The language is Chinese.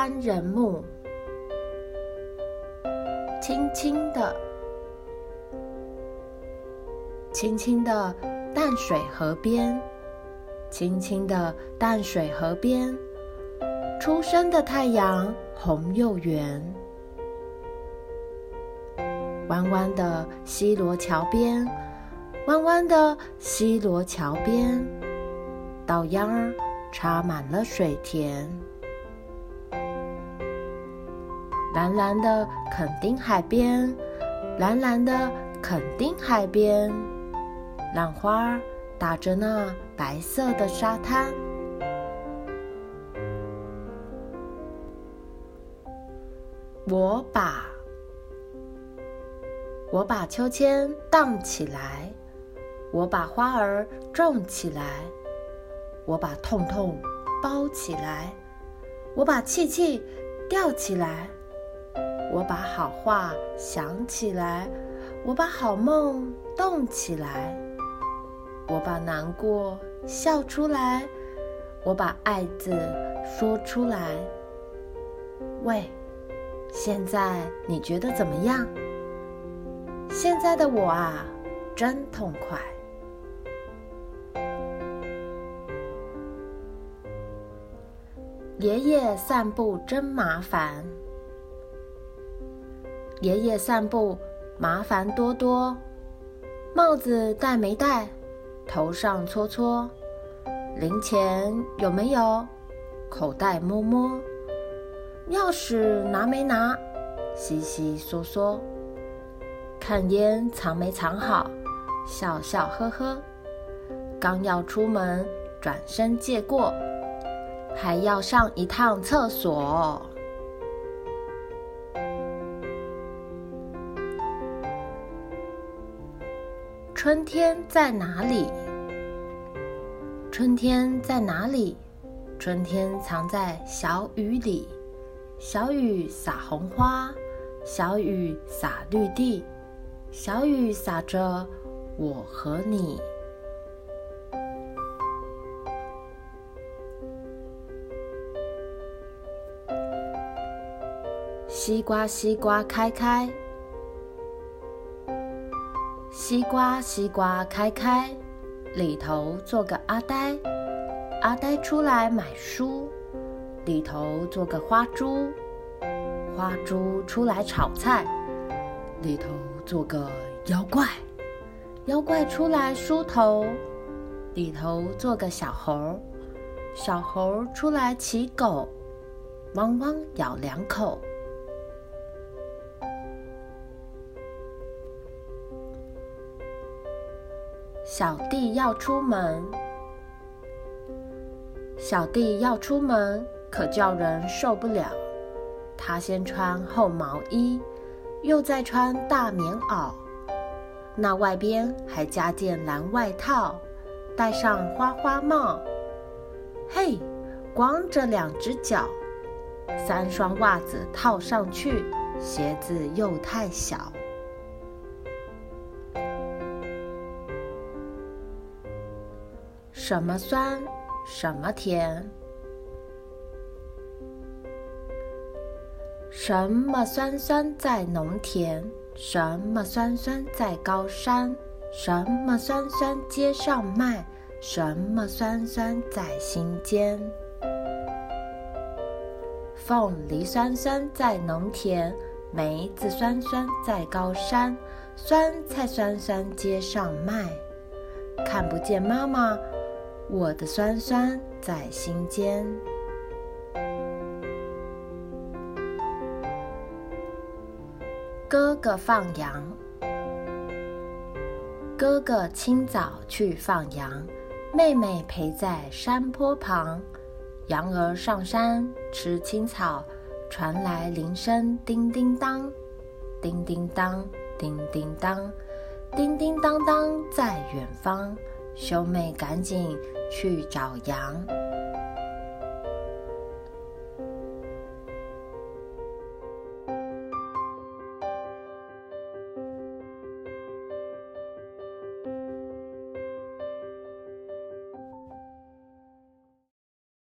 看人木，轻轻的，轻轻的淡水河边，轻轻的淡水河边，初升的太阳红又圆。弯弯的西螺桥边，弯弯的西螺桥边，稻秧儿插满了水田。蓝蓝的垦丁海边，蓝蓝的垦丁海边，浪花打着那白色的沙滩。我把。我把秋千荡起来，我把花儿种起来，我把痛痛包起来，我把气气吊起来，我把好话想起来，我把好梦动起来，我把难过笑出来，我把爱字说出来。喂，现在你觉得怎么样？现在的我啊，真痛快。爷爷散步真麻烦，爷爷散步麻烦多多。帽子戴没戴？头上搓搓。零钱有没有？口袋摸摸。钥匙拿没拿？悉悉嗦嗦。看烟藏没藏好，笑笑呵呵。刚要出门，转身借过，还要上一趟厕所。春天在哪里？春天在哪里？春天藏在小雨里，小雨洒红花，小雨洒绿地。小雨洒着我和你。西瓜，西瓜开开，西瓜，西瓜开开，里头坐个阿呆，阿呆出来买书，里头坐个花猪，花猪出来炒菜，里头。做个妖怪，妖怪出来梳头，里头做个小猴，小猴出来骑狗，汪汪咬两口。小弟要出门，小弟要出门，可叫人受不了。他先穿厚毛衣。又再穿大棉袄，那外边还加件蓝外套，戴上花花帽。嘿，光着两只脚，三双袜子套上去，鞋子又太小。什么酸，什么甜？什么酸酸在农田？什么酸酸在高山？什么酸酸街上卖？什么酸酸在心间？凤梨酸酸在农田，梅子酸酸在高山，酸菜酸酸街上卖。看不见妈妈，我的酸酸在心间。哥哥放羊，哥哥清早去放羊，妹妹陪在山坡旁。羊儿上山吃青草，传来铃声叮叮当，叮叮当，叮叮当，叮叮当当在远方。小美赶紧去找羊。